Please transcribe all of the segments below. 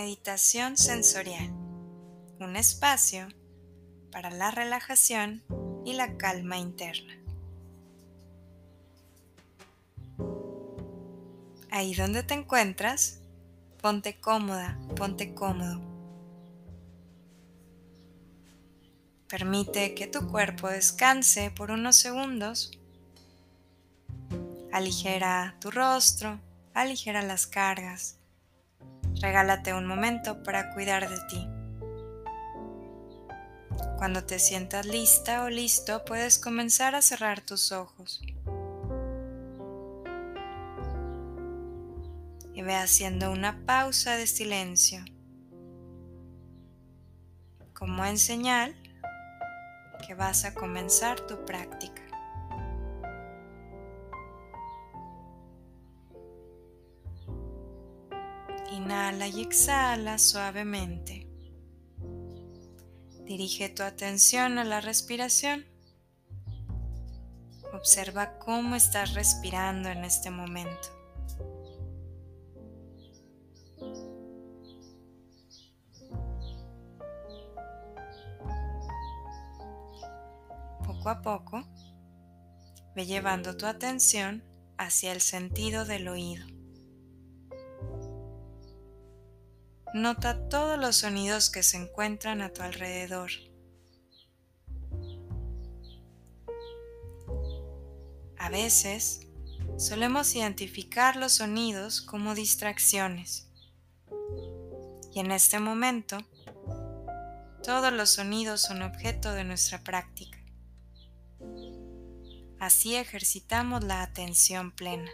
Meditación sensorial. Un espacio para la relajación y la calma interna. Ahí donde te encuentras, ponte cómoda, ponte cómodo. Permite que tu cuerpo descanse por unos segundos. Aligera tu rostro, aligera las cargas Regálate un momento para cuidar de ti. Cuando te sientas lista o listo, puedes comenzar a cerrar tus ojos. Y ve haciendo una pausa de silencio, como en señal que vas a comenzar tu práctica. Y exhala suavemente. Dirige tu atención a la respiración. Observa cómo estás respirando en este momento. Poco a poco, ve llevando tu atención hacia el sentido del oído. Nota todos los sonidos que se encuentran a tu alrededor. A veces solemos identificar los sonidos como distracciones. Y en este momento, todos los sonidos son objeto de nuestra práctica. Así ejercitamos la atención plena,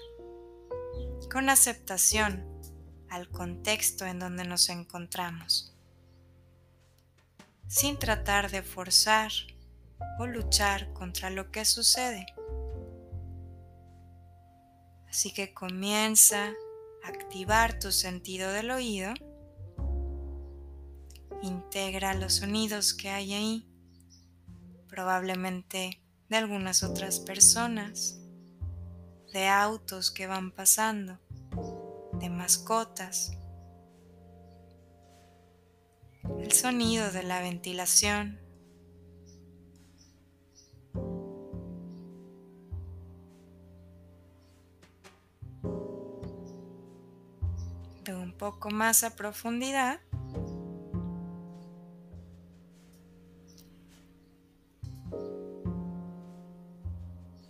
con aceptación al contexto en donde nos encontramos, sin tratar de forzar o luchar contra lo que sucede. Así que comienza a activar tu sentido del oído, integra los sonidos que hay ahí, probablemente de algunas otras personas, de autos que van pasando de mascotas, el sonido de la ventilación, de un poco más a profundidad.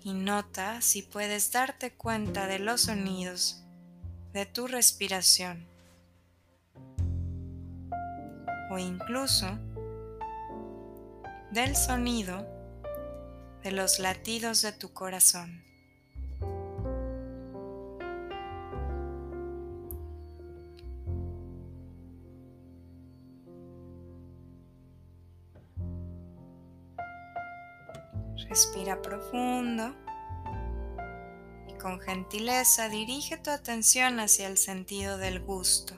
Y nota si puedes darte cuenta de los sonidos de tu respiración o incluso del sonido de los latidos de tu corazón. Respira profundo con gentileza dirige tu atención hacia el sentido del gusto.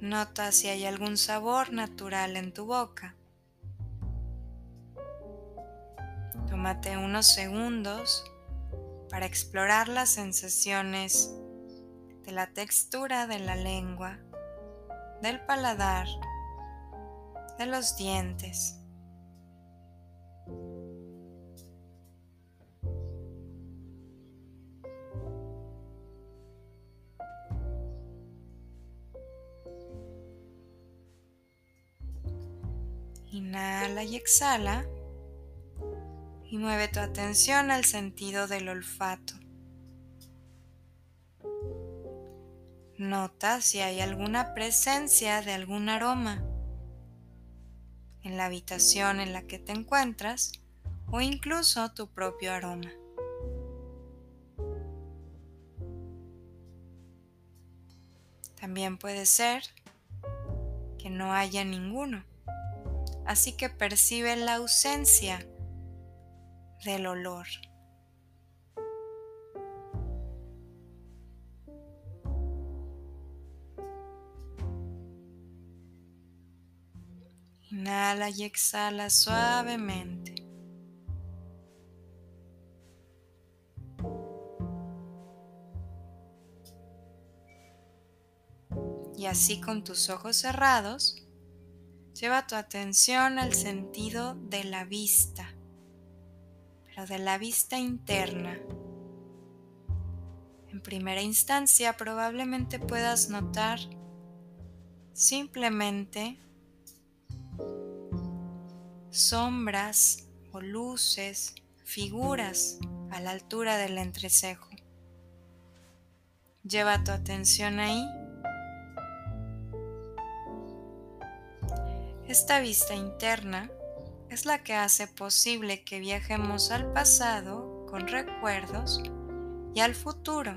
Nota si hay algún sabor natural en tu boca. Tómate unos segundos para explorar las sensaciones de la textura de la lengua, del paladar, de los dientes. Y exhala y mueve tu atención al sentido del olfato. Nota si hay alguna presencia de algún aroma en la habitación en la que te encuentras o incluso tu propio aroma. También puede ser que no haya ninguno así que percibe la ausencia del olor. Inhala y exhala suavemente. así con tus ojos cerrados, lleva tu atención al sentido de la vista, pero de la vista interna. En primera instancia probablemente puedas notar simplemente sombras o luces, figuras a la altura del entrecejo. Lleva tu atención ahí. Esta vista interna es la que hace posible que viajemos al pasado con recuerdos y al futuro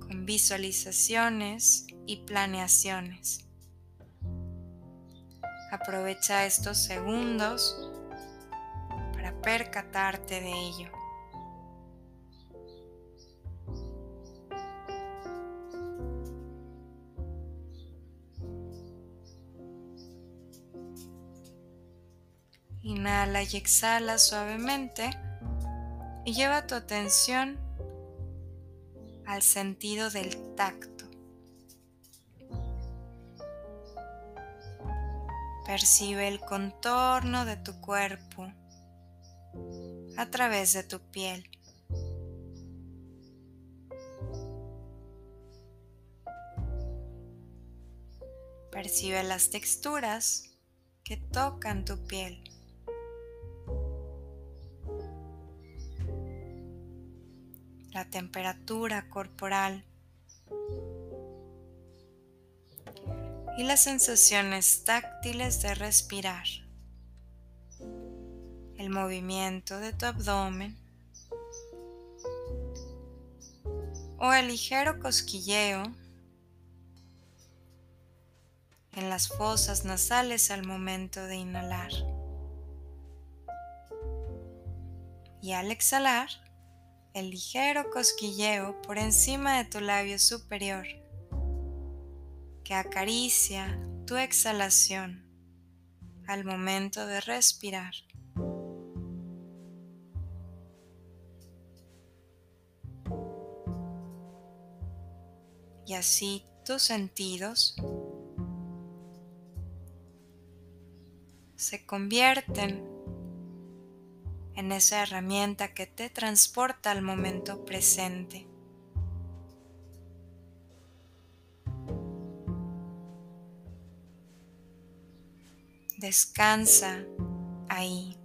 con visualizaciones y planeaciones. Aprovecha estos segundos para percatarte de ello. Inhala y exhala suavemente y lleva tu atención al sentido del tacto. Percibe el contorno de tu cuerpo a través de tu piel. Percibe las texturas que tocan tu piel. La temperatura corporal y las sensaciones táctiles de respirar, el movimiento de tu abdomen o el ligero cosquilleo en las fosas nasales al momento de inhalar. Y al exhalar, el ligero cosquilleo por encima de tu labio superior que acaricia tu exhalación al momento de respirar. Y así tus sentidos se convierten en esa herramienta que te transporta al momento presente. Descansa ahí.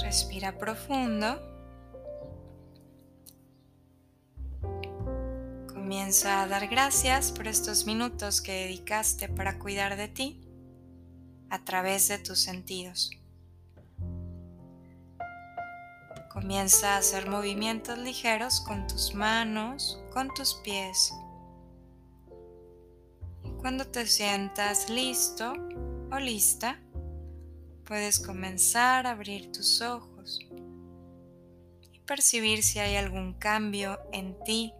Respira profundo. Comienza a dar gracias por estos minutos que dedicaste para cuidar de ti a través de tus sentidos. Comienza a hacer movimientos ligeros con tus manos, con tus pies. Cuando te sientas listo o lista, puedes comenzar a abrir tus ojos y percibir si hay algún cambio en ti,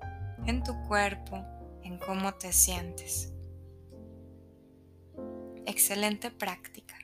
en tu cuerpo, en cómo te sientes. Excelente práctica.